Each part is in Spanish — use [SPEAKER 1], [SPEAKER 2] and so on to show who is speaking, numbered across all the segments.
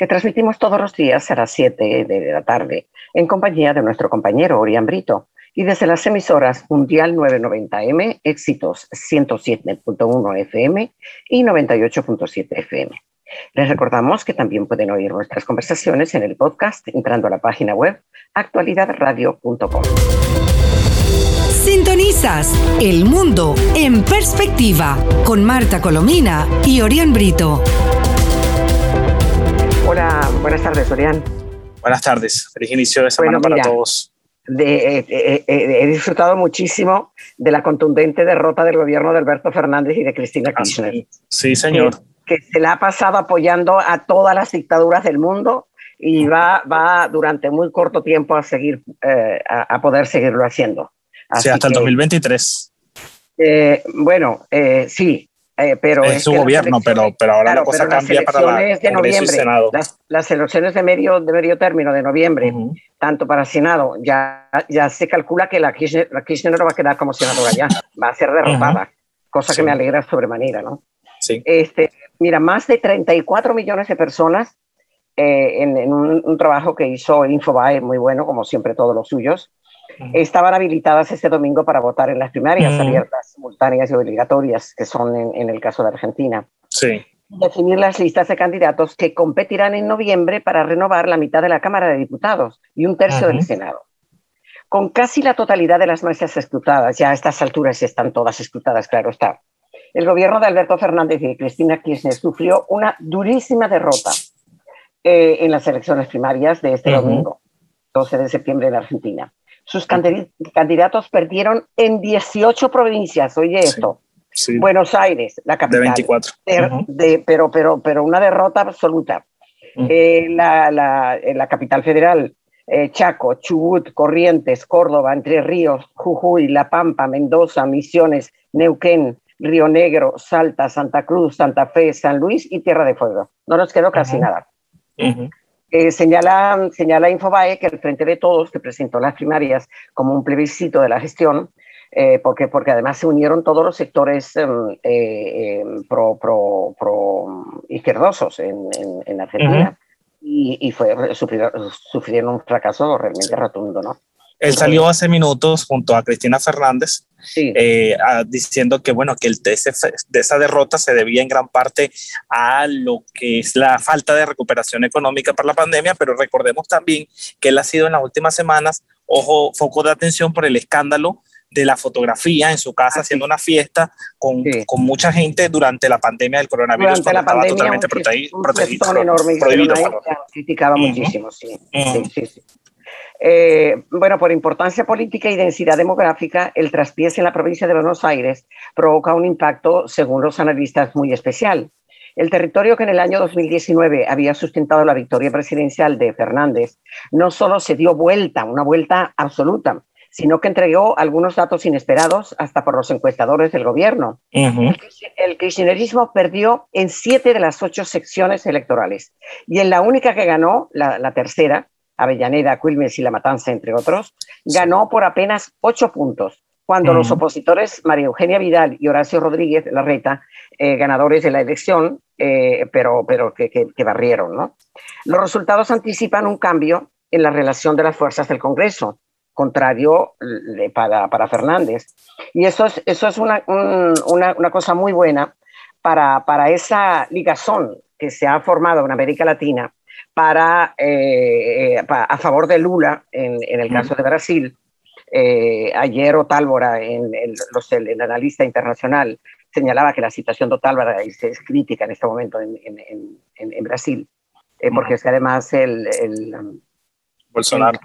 [SPEAKER 1] que transmitimos todos los días a las 7 de la tarde en compañía de nuestro compañero Orián Brito y desde las emisoras Mundial 990M, Éxitos 107.1 FM y 98.7 FM. Les recordamos que también pueden oír nuestras conversaciones en el podcast entrando a la página web actualidadradio.com.
[SPEAKER 2] Sintonizas El Mundo en Perspectiva con Marta Colomina y Orián Brito.
[SPEAKER 1] Hola, buenas tardes, Orián.
[SPEAKER 3] Buenas tardes, feliz inicio de semana para todos.
[SPEAKER 1] Eh, eh, eh, he disfrutado muchísimo de la contundente derrota del gobierno de Alberto Fernández y de Cristina ah, Kirchner.
[SPEAKER 3] sí, señor.
[SPEAKER 1] Que, se la ha pasado apoyando a todas las dictaduras del mundo y va, va durante muy corto tiempo a seguir, a, poder seguirlo haciendo
[SPEAKER 3] sí, hasta el 2023.
[SPEAKER 1] Eh, bueno, eh, sí, eh, pero
[SPEAKER 3] es, su gobierno, pero, pero ahora la cosa cambia para la
[SPEAKER 1] de noviembre, las, las, elecciones de medio, de medio término de noviembre, tanto para Senado, ya, ya se calcula que la Kirchner, la Kirchner no va a quedar como senadora ya, va a ser derrotada, cosa que me alegra sobremanera, ¿no?
[SPEAKER 3] Sí.
[SPEAKER 1] Este, mira, más de 34 millones de personas en, en un, un, trabajo que hizo Infobae, muy bueno, como siempre todos los suyos, estaban habilitadas este domingo para votar en las primarias abiertas, simultáneas y obligatorias, que son en, el caso de Argentina.
[SPEAKER 3] Sí.
[SPEAKER 1] Definir las listas de candidatos que competirán en noviembre para renovar la mitad de la Cámara de Diputados y un tercio del Senado. Con casi la totalidad de las mesas escrutadas, ya a estas alturas están todas escrutadas, claro está. El gobierno de Alberto Fernández y de Cristina Kirchner sufrió una durísima derrota eh, en las elecciones primarias de este domingo, 12 de septiembre en Argentina. Sus candidatos perdieron en 18 provincias, oye esto. Buenos Aires, la capital.
[SPEAKER 3] De 24.
[SPEAKER 1] De, pero, pero, pero una derrota absoluta. Eh, la, la, la, capital federal, eh, Chaco, Chubut, Corrientes, Córdoba, Entre Ríos, Jujuy, La Pampa, Mendoza, Misiones, Neuquén, Río Negro, Salta, Santa Cruz, Santa Fe, San Luis y Tierra de Fuego. No nos quedó casi nada. Eh, señala, señala Infobae que el Frente de Todos, que presentó las primarias como un plebiscito de la gestión, eh, porque, porque además se unieron todos los sectores eh, em, pro, pro, pro, izquierdosos en, en, Argentina, y, y, fue, sufrieron, sufrieron un fracaso realmente rotundo, ¿no?
[SPEAKER 3] Él salió hace minutos junto a Cristina Fernández eh, diciendo que, bueno, que el de, de, esa derrota se debía en gran parte a lo que es la falta de recuperación económica por la pandemia, pero recordemos también que él ha sido en las últimas semanas, ojo, foco de atención por el escándalo de la fotografía en su casa haciendo una fiesta con, con, mucha gente durante la pandemia del coronavirus
[SPEAKER 1] durante la estaba pandemia, totalmente protegido. enorme, prohibido, criticaba muchísimo, sí. sí, sí. Eh, bueno, por importancia política y densidad demográfica, el traspiés en la provincia de Buenos Aires provoca un impacto, según los analistas, muy especial. El territorio que en el año 2019 había sustentado la victoria presidencial de Fernández no solo se dio vuelta, una vuelta absoluta, sino que entregó algunos datos inesperados hasta por los encuestadores del gobierno. El kirchnerismo perdió en siete de las ocho secciones electorales y en la única que ganó, la tercera, Avellaneda, Quilmes y La Matanza, entre otros, ganó por apenas ocho puntos, cuando los opositores María Eugenia Vidal y Horacio Rodríguez Larreta, eh, ganadores de la elección, eh, pero, pero que, barrieron. ¿no? Los resultados anticipan un cambio en la relación de las fuerzas del Congreso, contrario para, para Fernández. Y eso es, eso es una, una, una cosa muy buena para, para esa ligazón que se ha formado en América Latina para, eh, eh, a favor de Lula en, el caso de Brasil. Eh, ayer Otálvora, en el, el, analista internacional, señalaba que la situación de Otálvora es, crítica en este momento en, en Brasil, porque es que además el, el
[SPEAKER 3] Bolsonaro.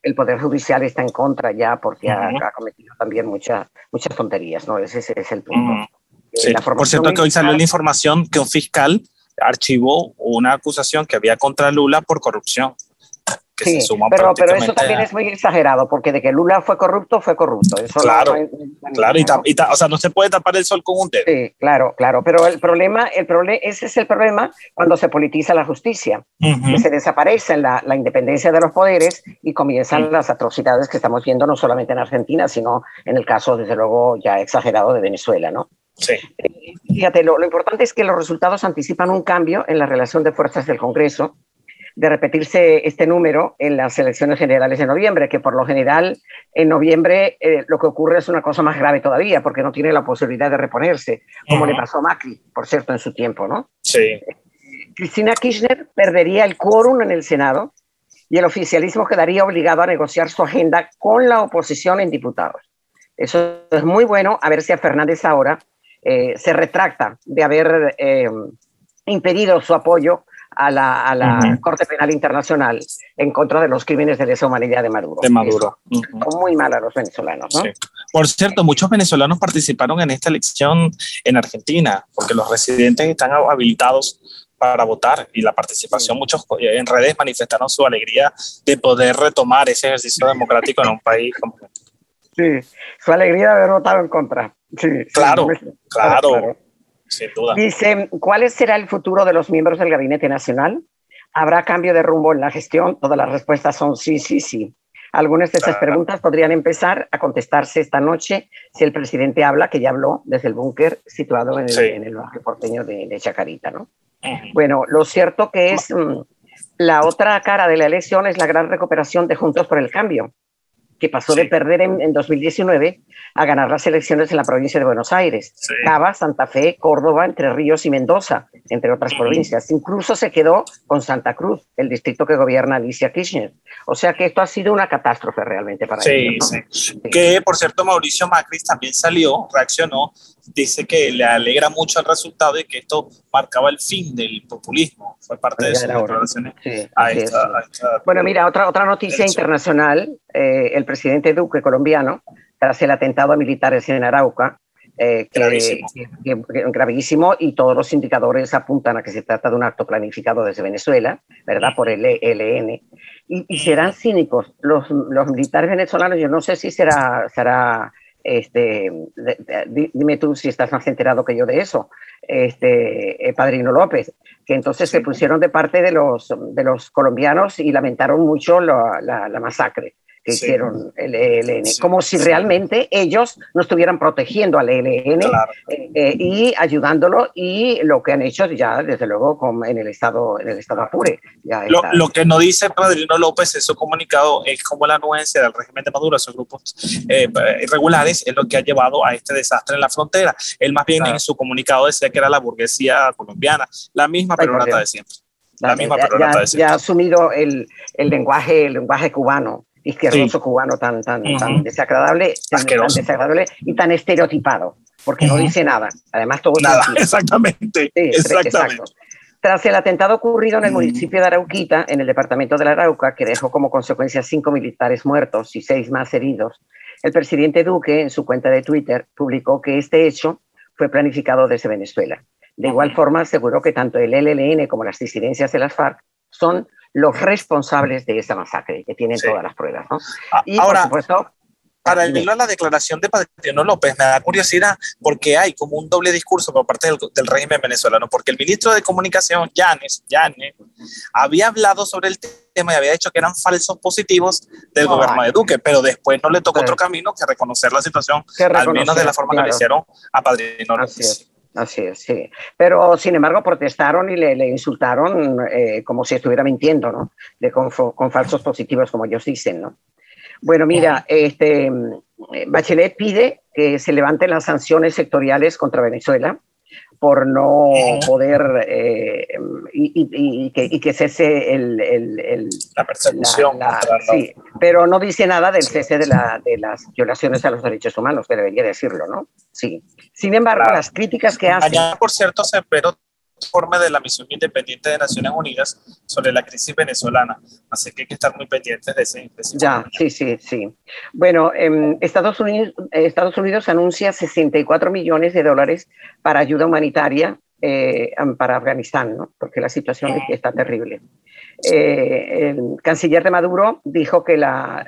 [SPEAKER 1] El poder, judicial está en contra ya porque ha, cometido también muchas muchas tonterías, ¿no? Ese, es el punto.
[SPEAKER 3] Por cierto que hoy salió la información que un fiscal archivó una acusación que había contra Lula por corrupción. que se suman
[SPEAKER 1] pero, pero eso también es muy exagerado, porque de que Lula fue corrupto, fue corrupto. Eso
[SPEAKER 3] claro, claro, y, o sea, no se puede tapar el sol con un dedo.
[SPEAKER 1] Sí, claro, claro, pero el problema, el problema, ese es el problema cuando se politiza la justicia, que se desaparece la, la, independencia de los poderes y comienzan las atrocidades que estamos viendo no solamente en Argentina, sino en el caso, desde luego, ya exagerado de Venezuela, ¿no?
[SPEAKER 3] Sí.
[SPEAKER 1] Eh, fíjate, lo, lo importante es que los resultados anticipan un cambio en la relación de fuerzas del Congreso, de repetirse este número en las elecciones generales de noviembre, que por lo general en noviembre eh, lo que ocurre es una cosa más grave todavía, porque no tiene la posibilidad de reponerse, como le pasó a Macri, por cierto, en su tiempo, ¿no?
[SPEAKER 3] Sí.
[SPEAKER 1] Cristina Kirchner perdería el quórum en el Senado y el oficialismo quedaría obligado a negociar su agenda con la oposición en diputados. Eso es muy bueno, a ver si a Fernández ahora eh, se retracta de haber eh, impedido su apoyo a la, Corte Penal Internacional en contra de los crímenes de lesa humanidad de Maduro.
[SPEAKER 3] De Maduro.
[SPEAKER 1] Muy mal a los venezolanos. ¿no?
[SPEAKER 3] Por cierto, muchos venezolanos participaron en esta elección en Argentina, porque los residentes están habilitados para votar y la participación, muchos en redes manifestaron su alegría de poder retomar ese ejercicio democrático en un país como
[SPEAKER 1] Sí, su alegría de haber votado en contra. Sí,
[SPEAKER 3] claro, claro.
[SPEAKER 1] Dice, ¿cuál será el futuro de los miembros del Gabinete Nacional? ¿Habrá cambio de rumbo en la gestión? Todas las respuestas son sí, sí, sí. Algunas de esas preguntas podrían empezar a contestarse esta noche si el presidente habla, que ya habló desde el búnker situado en el, barrio porteño de, Chacarita, ¿no? Bueno, lo cierto que es mm, la otra cara de la elección es la gran recuperación de Juntos por el Cambio, que pasó de perder en, 2019 a ganar las elecciones en la provincia de Buenos Aires, Cava, Santa Fe, Córdoba, Entre Ríos y Mendoza, entre otras provincias. Incluso se quedó con Santa Cruz, el distrito que gobierna Alicia Kirchner. O sea que esto ha sido una catástrofe realmente para ellos.
[SPEAKER 3] Sí. Que, por cierto, Mauricio Macri también salió, reaccionó, dice que le alegra mucho el resultado y que esto marcaba el fin del populismo. Fue parte de sus declaraciones.
[SPEAKER 1] bueno, mira, otra, otra noticia internacional. Eh, el presidente Duque, colombiano, tras el atentado a militares en Arauca, eh, gravísimo. gravísimo. y todos los indicadores apuntan a que se trata de un acto planificado desde Venezuela, ¿verdad? Por el ELN. Y, serán cínicos los, los, militares venezolanos, yo no sé si será, será este, dime tú si estás más enterado que yo de eso, este, eh, Padrino López, que entonces se pusieron de parte de los, de los colombianos y lamentaron mucho la, la masacre que hicieron el ELN, como si realmente ellos no estuvieran protegiendo al ELN eh, eh, y ayudándolo y lo que han hecho ya desde luego con, en el estado en el estado Apure.
[SPEAKER 3] lo, lo, que no dice Padrino López en su comunicado es como la anuencia del régimen de Maduro, esos grupos eh, irregulares, es lo que ha llevado a este desastre en la frontera. Él más bien en su comunicado decía que era la burguesía colombiana, la misma pero de siempre. La misma
[SPEAKER 1] ya, ya, ya, ha asumido el, el lenguaje el lenguaje cubano izquierdoso cubano tan, tan, tan desagradable, tan, desagradable y tan estereotipado, porque no dice nada. Además, todo
[SPEAKER 3] nada, exactamente. exactamente.
[SPEAKER 1] Tras el atentado ocurrido en el municipio de Arauquita, en el departamento de la Arauca, que dejó como consecuencia cinco militares muertos y seis más heridos, el presidente Duque, en su cuenta de Twitter, publicó que este hecho fue planificado desde Venezuela. De igual forma, aseguró que tanto el LLN como las disidencias de las FARC son los responsables de esa masacre, que tienen todas las pruebas. ¿no?
[SPEAKER 3] Ah, y Ahora, por supuesto, para el a la declaración de Padrino López, me da curiosidad porque hay como un doble discurso por parte del, régimen venezolano, porque el ministro de Comunicación, Yanes, Yanes, había hablado sobre el tema y había dicho que eran falsos positivos del gobierno de Duque, pero después no le tocó otro camino que reconocer la situación, al menos de la forma que le hicieron a Padrino López.
[SPEAKER 1] Así es, sí. Pero sin embargo protestaron y le, insultaron eh, como si estuviera mintiendo, ¿no? De, con, falsos positivos, como ellos dicen, ¿no? Bueno, mira, este, Bachelet pide que se levanten las sanciones sectoriales contra Venezuela por no poder eh, y, que, y, que, cese el, el,
[SPEAKER 3] la persecución.
[SPEAKER 1] sí, pero no dice nada del cese de, la, de, las violaciones a los derechos humanos, que debería decirlo, ¿no? Sí. Sin embargo, las críticas que hace...
[SPEAKER 3] Allá, por cierto, se esperó informe de la misión independiente de Naciones Unidas sobre la crisis venezolana. Así que hay que estar muy pendientes de ese.
[SPEAKER 1] ya, sí, sí, sí. Bueno, eh, Estados, Unidos, Estados Unidos anuncia 64 millones de dólares para ayuda humanitaria eh, para Afganistán, ¿no? porque la situación está terrible. Eh, el canciller de Maduro dijo que la,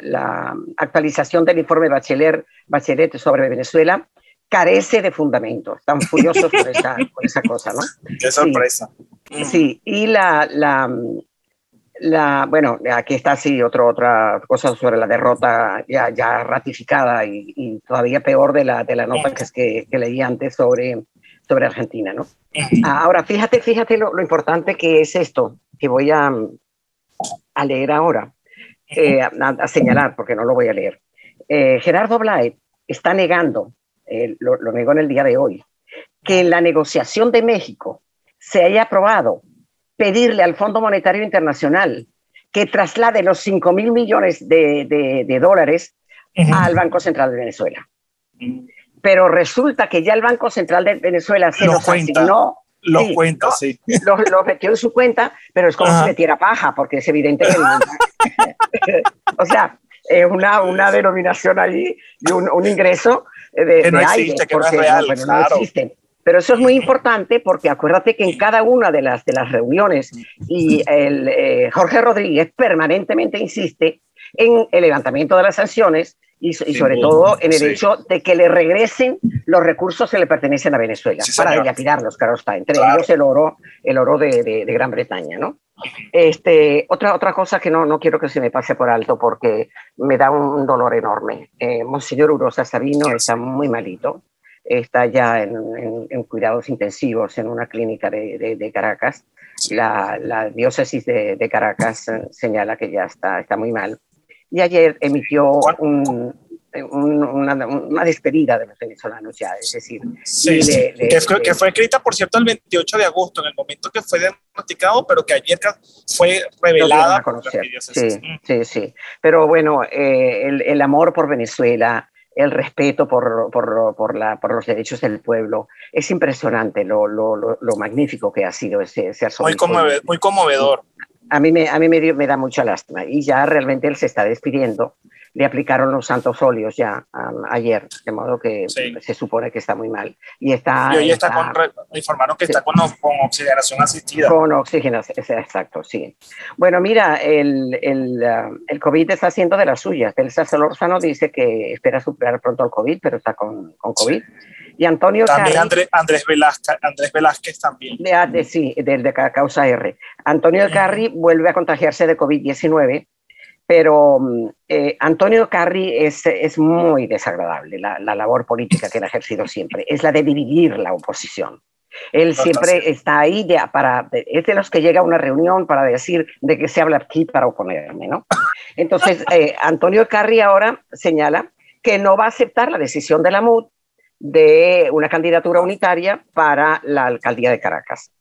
[SPEAKER 1] actualización del informe Bachelet, Bachelet sobre Venezuela carece de fundamento. Están furiosos por esa, esa cosa, ¿no?
[SPEAKER 3] Qué sorpresa.
[SPEAKER 1] Sí, y la, la, la, bueno, aquí está sí otro, otra cosa sobre la derrota ya, ya ratificada y, todavía peor de la, de la nota que, que, leí antes sobre, sobre Argentina, ¿no? Ahora, fíjate, fíjate lo, importante que es esto, que voy a, a leer ahora, eh, a, señalar, porque no lo voy a leer. Eh, Gerardo Blay está negando eh, lo, negó en el día de hoy, que en la negociación de México se haya aprobado pedirle al Fondo Monetario Internacional que traslade los 5 mil millones de, de, dólares al Banco Central de Venezuela. Pero resulta que ya el Banco Central de Venezuela se los, asignó.
[SPEAKER 3] Los cuenta, sí.
[SPEAKER 1] Los, metió en su cuenta, pero es como si metiera paja, porque es evidente que. o sea, es una, una denominación ahí y un, un ingreso de,
[SPEAKER 3] que no existe, que no es real, no
[SPEAKER 1] existen. Pero eso es muy importante porque acuérdate que en cada una de las, de las reuniones y el, eh, Jorge Rodríguez permanentemente insiste en el levantamiento de las sanciones y, sobre todo en el hecho de que le regresen los recursos que le pertenecen a Venezuela para dilapidarlos, claro está, entre ellos el oro, el oro de, de, Gran Bretaña, ¿no? Este, otra, otra cosa que no, no quiero que se me pase por alto porque me da un dolor enorme. Eh, Monseñor Urosa Sabino está muy malito, está ya en, en, cuidados intensivos en una clínica de, de, Caracas. La, la, diócesis de, de Caracas eh, señala que ya está, está muy mal. Y ayer emitió un, una, despedida de los venezolanos ya, es decir,
[SPEAKER 3] que, fue, escrita, por cierto, el 28 de agosto, en el momento que fue diagnosticado, pero que ayer fue revelada.
[SPEAKER 1] sí, sí, sí. Pero bueno, eh, el, el, amor por Venezuela, el respeto por, por, por, la, por, los derechos del pueblo, es impresionante lo, lo, lo, magnífico que ha sido ese, ese
[SPEAKER 3] muy, muy conmovedor.
[SPEAKER 1] A mí, me, a mí me, me da mucha lástima y ya realmente él se está despidiendo le aplicaron los santos óleos ya ayer, de modo que se supone que está muy mal. Y está.
[SPEAKER 3] Y hoy está, con, informaron que está con, con, oxigenación asistida.
[SPEAKER 1] Con oxigenación, exacto, sí. Bueno, mira, el, el, uh, el COVID está haciendo de las suyas. El Solórzano dice que espera superar pronto el COVID, pero está con, con COVID. Y Antonio
[SPEAKER 3] También Andrés, Andrés, Velázquez, Andrés Velázquez también.
[SPEAKER 1] De, sí, del de causa R. Antonio Carri vuelve a contagiarse de COVID-19 pero mm, eh, Antonio Carri es, es muy desagradable, la, la, labor política que él ha ejercido siempre, es la de dividir la oposición. Él siempre está ahí de, para, es de los que llega a una reunión para decir de qué se habla aquí para oponerme, ¿no? Entonces, eh, Antonio Carri ahora señala que no va a aceptar la decisión de la MUD de una candidatura unitaria para la alcaldía de Caracas.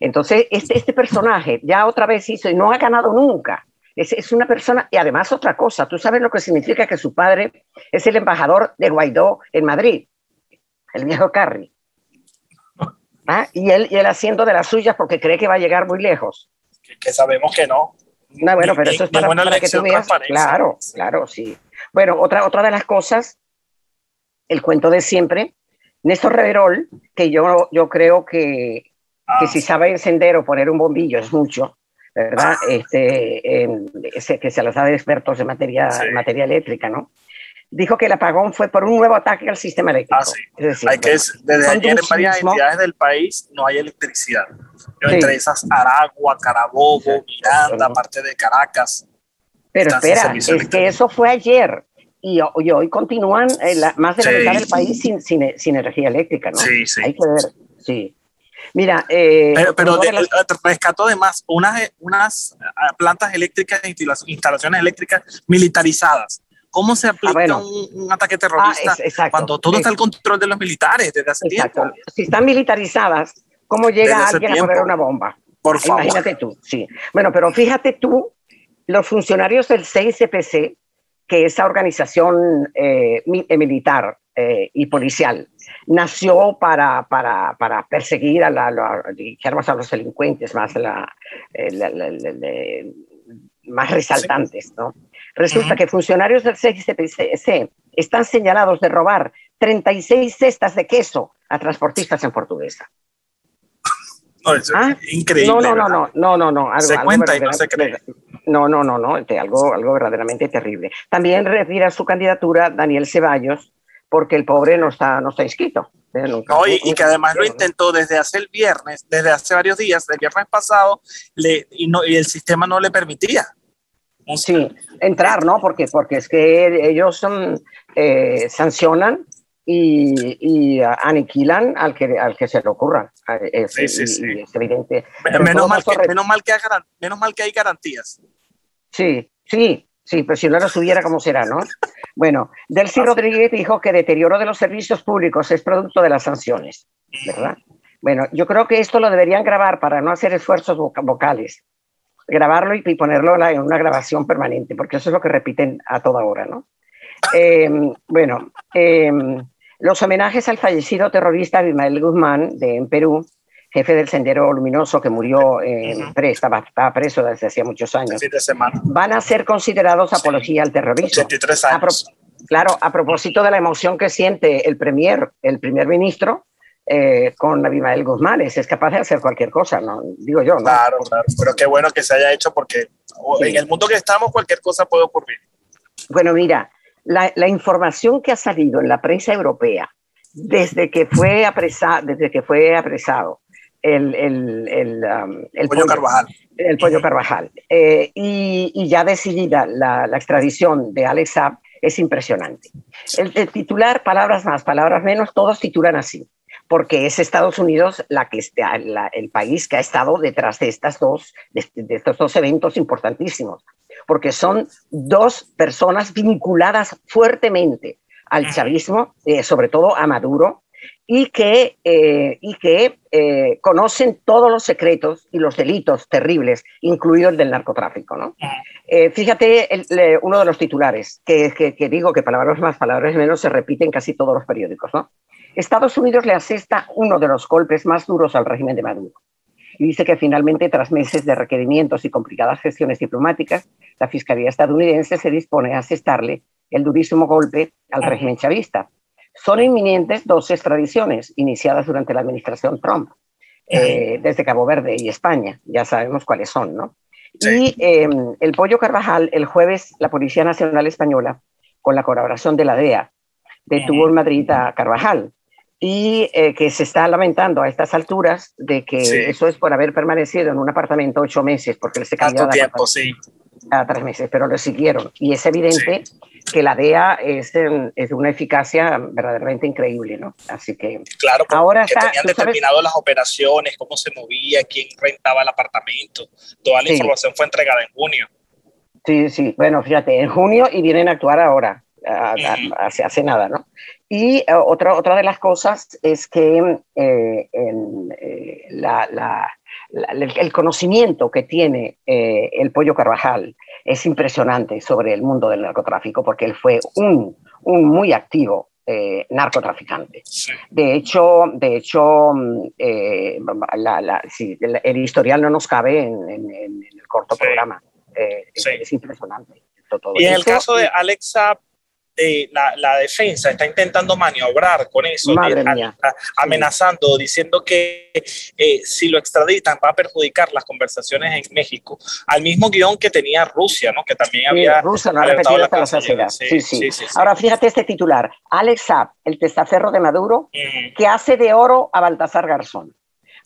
[SPEAKER 1] Entonces, este, este personaje ya otra vez hizo y no ha ganado nunca es, una persona, y además otra cosa, tú sabes lo que significa que su padre es el embajador de Guaidó en Madrid, el viejo Carri. ¿Ah? Y, él, y él haciendo de las suyas porque cree que va a llegar muy lejos.
[SPEAKER 3] Que, sabemos que no.
[SPEAKER 1] No, bueno, pero eso es para, que tú veas. Claro, claro, sí. Bueno, otra, otra de las cosas, el cuento de siempre, Néstor Reverol, que yo, yo creo que, que ah. si sabe encender o poner un bombillo es mucho, ¿verdad? Este, que se los da de expertos en materia, materia eléctrica, ¿no? Dijo que el apagón fue por un nuevo ataque al sistema eléctrico.
[SPEAKER 3] Ah, sí. hay que, desde ayer en varias entidades del país no hay electricidad. Entre esas, Aragua, Carabobo, Miranda, parte de Caracas.
[SPEAKER 1] Pero espera, es que eso fue ayer. Y, hoy continúan eh, más de la mitad del país sin, sin, sin, energía eléctrica, ¿no?
[SPEAKER 3] Sí, sí.
[SPEAKER 1] Hay que ver, sí. Mira, eh,
[SPEAKER 3] pero, rescató además unas, unas ah, plantas eléctricas, instalaciones eléctricas militarizadas. ¿Cómo se aplica ah, un, ataque terrorista ah, cuando todo está al control de los militares desde hace tiempo?
[SPEAKER 1] Si están militarizadas, ¿cómo llega alguien a poner una bomba?
[SPEAKER 3] Por favor.
[SPEAKER 1] Imagínate tú, sí. Bueno, pero fíjate tú, los funcionarios del 6CPC, que esa organización eh, eh, militar eh, y policial, nació para, para, para perseguir a, la, a los delincuentes más, la, eh, más resaltantes. ¿no? Resulta que funcionarios del CICPC están señalados de robar 36 cestas de queso a transportistas en Portuguesa.
[SPEAKER 3] ¿Ah? Increíble.
[SPEAKER 1] No, no, no, no, no, no, no.
[SPEAKER 3] Algo, se cuenta y no se cree.
[SPEAKER 1] No, no, no, no, algo, algo verdaderamente terrible. También retira su candidatura Daniel Ceballos porque el pobre no está, no está inscrito.
[SPEAKER 3] No, y, que además lo intentó desde hace el viernes, desde hace varios días, el viernes pasado, le, y, no, y el sistema no le permitía.
[SPEAKER 1] Sí, entrar, ¿no? Porque, porque es que ellos eh, sancionan y, aniquilan al que, al que se le ocurra. Es, sí, sí, sí. es evidente.
[SPEAKER 3] Menos mal, que, menos, mal que hay, menos mal que hay garantías.
[SPEAKER 1] Sí, sí, sí, pero si no lo subiera, ¿cómo será, no? Bueno, Delcy Rodríguez dijo que deterioro de los servicios públicos es producto de las sanciones, ¿verdad? Bueno, yo creo que esto lo deberían grabar para no hacer esfuerzos vocales. Grabarlo y ponerlo en una grabación permanente, porque eso es lo que repiten a toda hora, ¿no? Eh, bueno, eh, los homenajes al fallecido terrorista Abimael Guzmán de, en Perú, jefe del Sendero Luminoso que murió, en estaba, preso desde hacía muchos años, van a ser considerados apología al terrorismo.
[SPEAKER 3] 83 años.
[SPEAKER 1] claro, a propósito de la emoción que siente el premier, el primer ministro, eh, con Abimael Guzmán, es, capaz de hacer cualquier cosa, ¿no? Digo yo, ¿no?
[SPEAKER 3] Claro, claro, pero qué bueno que se haya hecho porque en el mundo que estamos cualquier cosa puede ocurrir.
[SPEAKER 1] Bueno, mira, la, información que ha salido en la prensa europea desde que fue apresado, desde que fue apresado el, el, el, um,
[SPEAKER 3] el pollo, Carvajal.
[SPEAKER 1] El pollo Carvajal. Eh, y, ya decidida la, la, extradición de Alex Saab es impresionante. El, titular, palabras más, palabras menos, todos titulan así, porque es Estados Unidos la que está, el país que ha estado detrás de, estas dos, de estos dos eventos importantísimos porque son dos personas vinculadas fuertemente al chavismo, eh, sobre todo a Maduro, y que, eh, y que eh, conocen todos los secretos y los delitos terribles, incluido el del narcotráfico. ¿no? fíjate uno de los titulares, que, que, digo que palabras más, palabras menos se repiten en casi todos los periódicos. ¿no? Estados Unidos le asesta uno de los golpes más duros al régimen de Maduro y dice que finalmente, tras meses de requerimientos y complicadas gestiones diplomáticas, la Fiscalía estadounidense se dispone a asestarle el durísimo golpe al régimen chavista. Son inminentes dos extradiciones iniciadas durante la administración Trump, eh, desde Cabo Verde y España. Ya sabemos cuáles son, ¿no? Y em, el Pollo Carvajal, el jueves, la Policía Nacional Española, con la colaboración de la DEA, detuvo en Madrid a Carvajal, y eh, que se está lamentando a estas alturas de que eso es por haber permanecido en un apartamento ocho meses, porque se cambió
[SPEAKER 3] tiempo, sí.
[SPEAKER 1] a tres meses, pero lo siguieron. Y es evidente que la DEA es, es, una eficacia verdaderamente increíble, ¿no? Así que
[SPEAKER 3] claro, ahora que tenían determinado las operaciones, cómo se movía, quién rentaba el apartamento, toda la información fue entregada en junio.
[SPEAKER 1] Sí, sí, bueno, fíjate, en junio y vienen a actuar ahora, hace, hace nada, ¿no? Y eh, otra, otra de las cosas es que eh, eh, el conocimiento que tiene el Pollo Carvajal es impresionante sobre el mundo del narcotráfico, porque él fue un, un muy activo narcotraficante. De hecho, de hecho mm, el, historial no nos cabe en, el corto programa. Es impresionante.
[SPEAKER 3] y en el caso de Alexa la, defensa está intentando maniobrar con eso, amenazando, diciendo que eh, si lo extraditan va a perjudicar las conversaciones en México, al mismo guion que tenía Rusia, ¿no? que también había
[SPEAKER 1] Rusia no ha repetido hasta la saciedad. Sí, sí, Ahora fíjate este titular, Alex Saab, el testaferro de Maduro, que hace de oro a Baltasar Garzón.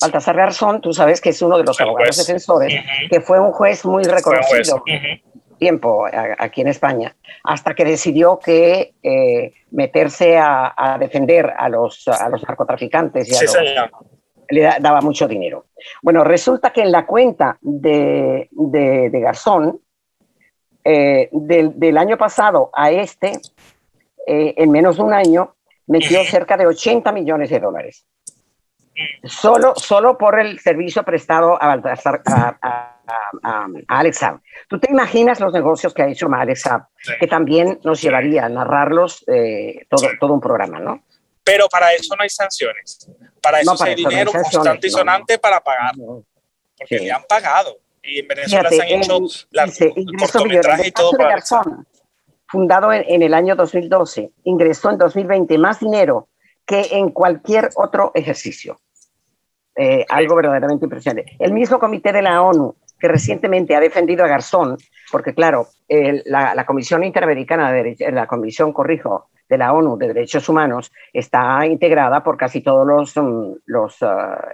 [SPEAKER 1] Baltasar Garzón, tú sabes que es uno de los abogados defensores, que fue un juez muy reconocido tiempo aquí en España, hasta que decidió que eh, meterse a, defender a los, a los narcotraficantes y le daba mucho dinero. Bueno, resulta que en la cuenta de, de, Garzón, eh, del, año pasado a este, eh, en menos de un año, metió cerca de 80 millones de dólares. Solo, solo por el servicio prestado a, a, a, Alex ¿Tú te imaginas los negocios que ha hecho Alex Que también nos llevaría a narrarlos eh, todo, todo un programa, ¿no?
[SPEAKER 3] Pero para eso no hay sanciones. Para eso hay dinero constante y sonante para pagar. Porque le han pagado. Y en Venezuela se han hecho cortometrajes y todo para
[SPEAKER 1] fundado en, en, el año 2012, ingresó en 2020 más dinero que en cualquier otro ejercicio. Eh, algo verdaderamente impresionante. El mismo comité de la ONU que recientemente ha defendido a Garzón, porque claro, la, Comisión Interamericana de la Comisión, corrijo, de la ONU de Derechos Humanos está integrada por casi todos los, mm, los uh,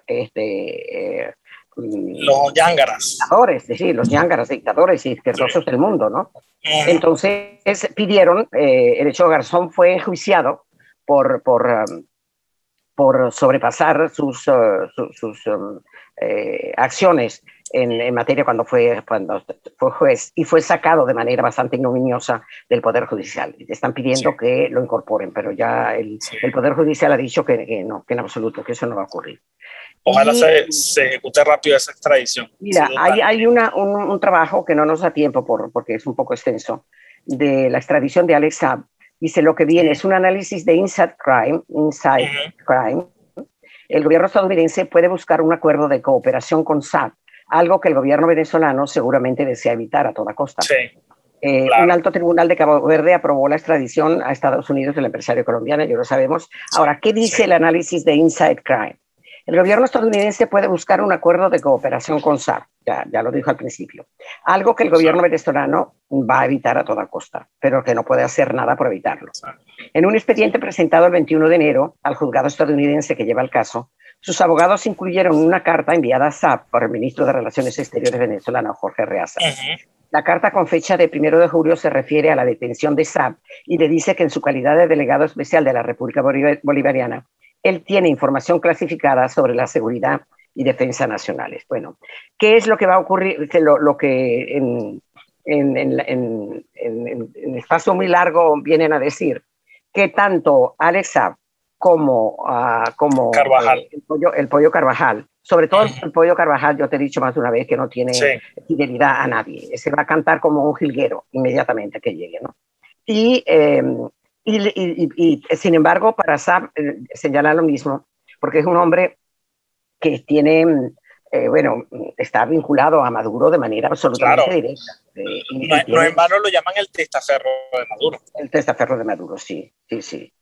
[SPEAKER 1] este,
[SPEAKER 3] eh, los yángaras.
[SPEAKER 1] Dictadores, sí, los yángaras, dictadores y izquierdosos del mundo, ¿no? Entonces pidieron, eh, el hecho Garzón fue enjuiciado por, por, um, por sobrepasar sus, uh, sus, um, eh, acciones en, materia cuando fue, cuando fue juez y fue sacado de manera bastante ignominiosa del Poder Judicial. Están pidiendo que lo incorporen, pero ya el, el Poder Judicial ha dicho que, que, no, que en absoluto, que eso no va a ocurrir.
[SPEAKER 3] Ojalá se, se, ejecute rápido esa extradición.
[SPEAKER 1] Mira, hay, hay una, un, un, trabajo que no nos da tiempo por, porque es un poco extenso, de la extradición de Alex Saab. Dice lo que viene es un análisis de inside crime, inside crime. El gobierno estadounidense puede buscar un acuerdo de cooperación con Saab algo que el gobierno venezolano seguramente desea evitar a toda costa. Eh, un alto tribunal de Cabo Verde aprobó la extradición a Estados Unidos del empresario colombiano, ya lo sabemos. Ahora, ¿qué dice el análisis de Inside Crime? El gobierno estadounidense puede buscar un acuerdo de cooperación con SAR, ya, ya lo dijo al principio, algo que el gobierno venezolano va a evitar a toda costa, pero que no puede hacer nada por evitarlo. En un expediente presentado el 21 de enero al juzgado estadounidense que lleva el caso, sus abogados incluyeron una carta enviada a SAP por el ministro de Relaciones Exteriores venezolano, Jorge Reaza. La carta con fecha de 1 de julio se refiere a la detención de SAP y le dice que en su calidad de delegado especial de la República Bolivariana, él tiene información clasificada sobre la seguridad y defensa nacionales. Bueno, ¿qué es lo que va a ocurrir? Lo, lo que en, en, en, en, espacio muy largo vienen a decir que tanto Alex Saab como, uh, como
[SPEAKER 3] Carvajal.
[SPEAKER 1] El, pollo, el, pollo, Carvajal. Sobre todo el pollo Carvajal, yo te he dicho más de una vez que no tiene fidelidad a nadie. Se va a cantar como un jilguero inmediatamente que llegue, ¿no? Y, eh, y, y, y, sin embargo, para Saab eh, señala lo mismo, porque es un hombre que tiene, eh, bueno, está vinculado a Maduro de manera absolutamente claro. directa.
[SPEAKER 3] Eh, no, no en vano lo llaman el testaferro de Maduro.
[SPEAKER 1] El testaferro de Maduro, sí, sí, sí.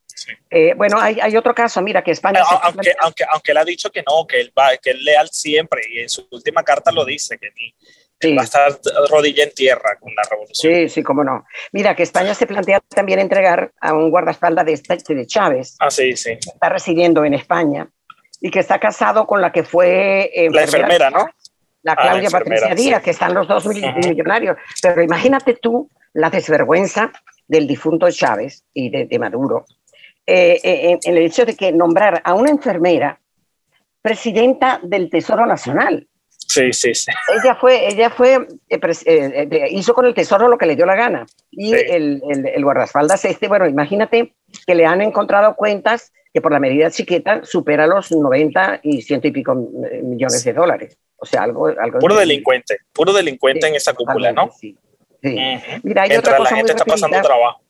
[SPEAKER 1] Eh, bueno, hay, hay, otro caso, mira, que España...
[SPEAKER 3] aunque, aunque, aunque él ha dicho que no, que él, va, que él es leal siempre, y en su última carta lo dice, que ni, sí. va a estar rodilla en tierra con la revolución.
[SPEAKER 1] Sí, sí, cómo no. Mira, que España se plantea también entregar a un guardaespaldas de, de Chávez.
[SPEAKER 3] Ah, sí, sí.
[SPEAKER 1] está residiendo en España y que está casado con la que fue...
[SPEAKER 3] la enfermera, ¿no?
[SPEAKER 1] La ah, Claudia ah, la Patricia Díaz, sí. que están los dos millonarios. Pero imagínate tú la desvergüenza del difunto Chávez y de, de Maduro, eh, eh, en el hecho de que nombrar a una enfermera presidenta del Tesoro Nacional.
[SPEAKER 3] Sí, sí, sí.
[SPEAKER 1] Ella fue, ella fue, eh, eh, hizo con el Tesoro lo que le dio la gana. Y sí. el, el, el, guardaespaldas este, bueno, imagínate que le han encontrado cuentas que por la medida chiquita supera los 90 y ciento y pico millones de dólares. O sea, algo... algo
[SPEAKER 3] puro delincuente, puro delincuente sí, en esa cúpula, ¿no? Sí.
[SPEAKER 1] sí. Uh -huh. Mira, hay Mientras otra cosa
[SPEAKER 3] la gente
[SPEAKER 1] muy
[SPEAKER 3] está pasando trabajo.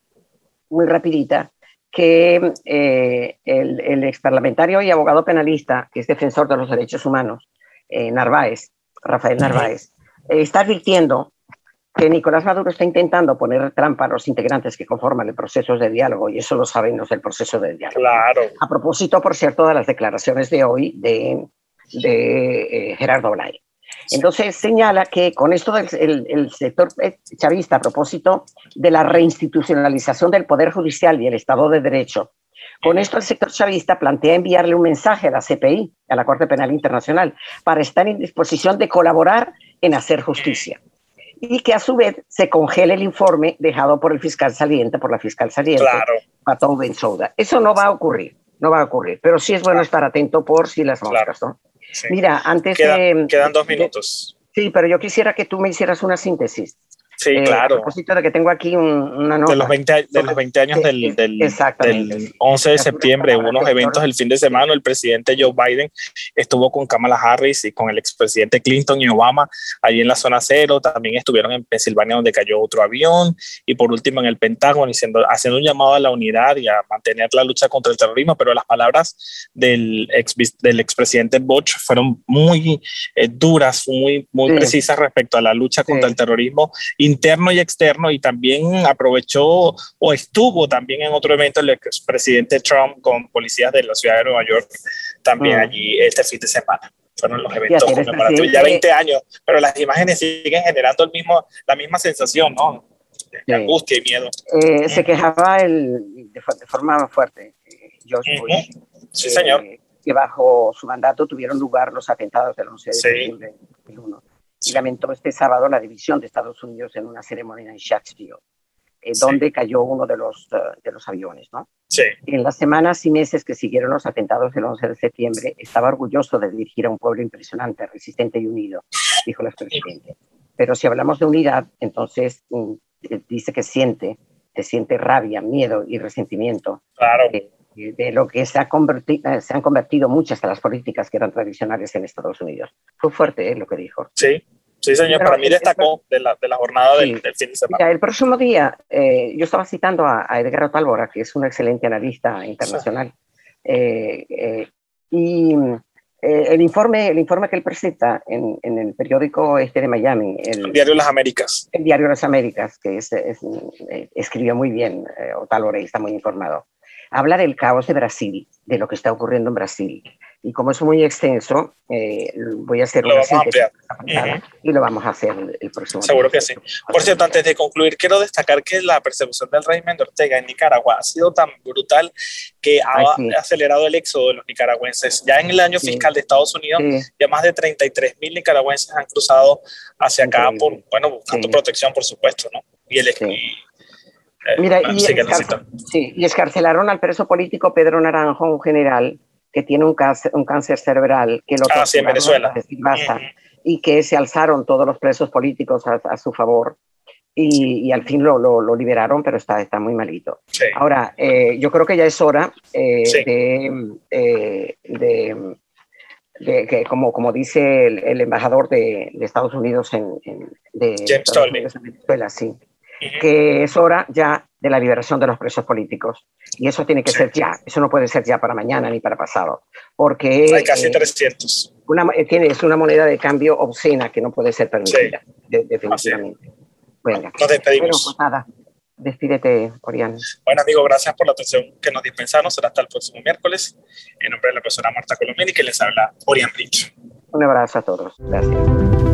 [SPEAKER 1] Muy rapidita que eh, el, el ex parlamentario y abogado penalista, que es defensor de los derechos humanos, eh, Narváez, Rafael Narváez, eh, está advirtiendo que Nicolás Maduro está intentando poner trampa a los integrantes que conforman el proceso de diálogo, y eso lo saben los del proceso de diálogo.
[SPEAKER 3] Claro.
[SPEAKER 1] A propósito, por cierto, de las declaraciones de hoy de, de eh, Gerardo Blay. Entonces señala que con esto del el, el sector chavista a propósito de la reinstitucionalización del Poder Judicial y el Estado de Derecho, con esto el sector chavista plantea enviarle un mensaje a la CPI, a la Corte Penal Internacional, para estar en disposición de colaborar en hacer justicia. Y que a su vez se congele el informe dejado por el fiscal saliente, por la fiscal saliente,
[SPEAKER 3] claro.
[SPEAKER 1] Pato Bensouda. Eso no va a ocurrir, no va a ocurrir, pero sí es bueno estar atento por si las moscas. ¿no?
[SPEAKER 3] Sí.
[SPEAKER 1] Mira, antes
[SPEAKER 3] Queda,
[SPEAKER 1] de,
[SPEAKER 3] Quedan dos minutos.
[SPEAKER 1] De, sí, pero yo quisiera que tú me hicieras una síntesis.
[SPEAKER 3] Sí, eh, claro.
[SPEAKER 1] A propósito de que tengo aquí un, una nota.
[SPEAKER 3] De los 20, de los 20 años del, del, del 11 de septiembre, unos eventos el fin de semana. El presidente Joe Biden estuvo con Kamala Harris y con el expresidente Clinton y Obama allí en la zona cero. También estuvieron en Pensilvania, donde cayó otro avión. Y por último, en el Pentágono, haciendo, haciendo un llamado a la unidad y a mantener la lucha contra el terrorismo. Pero las palabras del, ex, del expresidente Bush fueron muy eh, duras, muy, muy sí. precisas respecto a la lucha contra sí. el terrorismo. Y interno y externo y también aprovechó o estuvo también en otro evento el expresidente Trump con policías de la ciudad de Nueva York también mm. allí este fin de semana. Fueron los eventos conmemorativos, ya 20 años, pero las imágenes siguen generando el mismo, la misma sensación, ¿no? De angustia y miedo.
[SPEAKER 1] Eh, se quejaba el, de, forma fuerte eh, George Bush.
[SPEAKER 3] Sí, señor.
[SPEAKER 1] Eh, que bajo su mandato tuvieron lugar los atentados del 11 de septiembre de 2001 y lamentó este sábado la división de Estados Unidos en una ceremonia en Shakespeare, eh, donde cayó uno de los, uh, de los aviones. ¿no?
[SPEAKER 3] Sí.
[SPEAKER 1] En las semanas y meses que siguieron los atentados del 11 de septiembre, estaba orgulloso de dirigir a un pueblo impresionante, resistente y unido, dijo el expresidente. Pero si hablamos de unidad, entonces um, dice que siente, que siente rabia, miedo y resentimiento.
[SPEAKER 3] Claro.
[SPEAKER 1] Eh, de lo que se, ha convertido, se han convertido muchas de las políticas que eran tradicionales en Estados Unidos. Fue fuerte ¿eh? lo que dijo.
[SPEAKER 3] Sí, Sí, señor, para mí destacó de la, de la jornada del, fin de semana.
[SPEAKER 1] el próximo día, eh, yo estaba citando a, Edgar Otálvora, que es un excelente analista internacional, eh, eh, y el, informe, el informe que él presenta en, en, el periódico este de Miami,
[SPEAKER 3] el, Diario de Las Américas.
[SPEAKER 1] El Diario las Américas, que es, escribió muy bien Otálvora y está muy informado, habla del caos de Brasil, de lo que está ocurriendo en Brasil. Y como es muy extenso, eh, voy a hacer
[SPEAKER 3] lo
[SPEAKER 1] y lo vamos a hacer el, próximo
[SPEAKER 3] Seguro que sí. Por cierto, antes de concluir, quiero destacar que la persecución del régimen de Ortega en Nicaragua ha sido tan brutal que ha acelerado el éxodo de los nicaragüenses. Ya en el año fiscal de Estados Unidos, ya más de 33 mil nicaragüenses han cruzado hacia acá, por, bueno, buscando protección, por supuesto, ¿no? Y el,
[SPEAKER 1] eh, Mira, y, sí, y escarcelaron al preso político Pedro Naranjo, un general, que tiene un cáncer, un cáncer cerebral, que lo
[SPEAKER 3] ah, en Venezuela.
[SPEAKER 1] y que se alzaron todos los presos políticos a, su favor. Y, y, al fin lo, lo, liberaron, pero está, está muy malito. Ahora, eh, yo creo que ya es hora eh, de, eh, de, de, que, como, como dice el, embajador de, de, Estados Unidos en, de
[SPEAKER 3] James
[SPEAKER 1] Venezuela, sí, que es hora ya de la liberación de los presos políticos. Y eso tiene que ser ya, eso no puede ser ya para mañana ni para pasado, porque...
[SPEAKER 3] Hay casi 300.
[SPEAKER 1] Eh, una, eh, tiene, es una moneda de cambio obscena que no puede ser permitida, definitivamente. Bueno,
[SPEAKER 3] Nos despedimos.
[SPEAKER 1] pues nada, despídete, Orián.
[SPEAKER 3] Bueno, amigo, gracias por la atención que nos dispensaron. Será hasta el próximo miércoles. En nombre de la profesora Marta Colomini, que les habla Orián Rich.
[SPEAKER 1] Un abrazo a todos. Gracias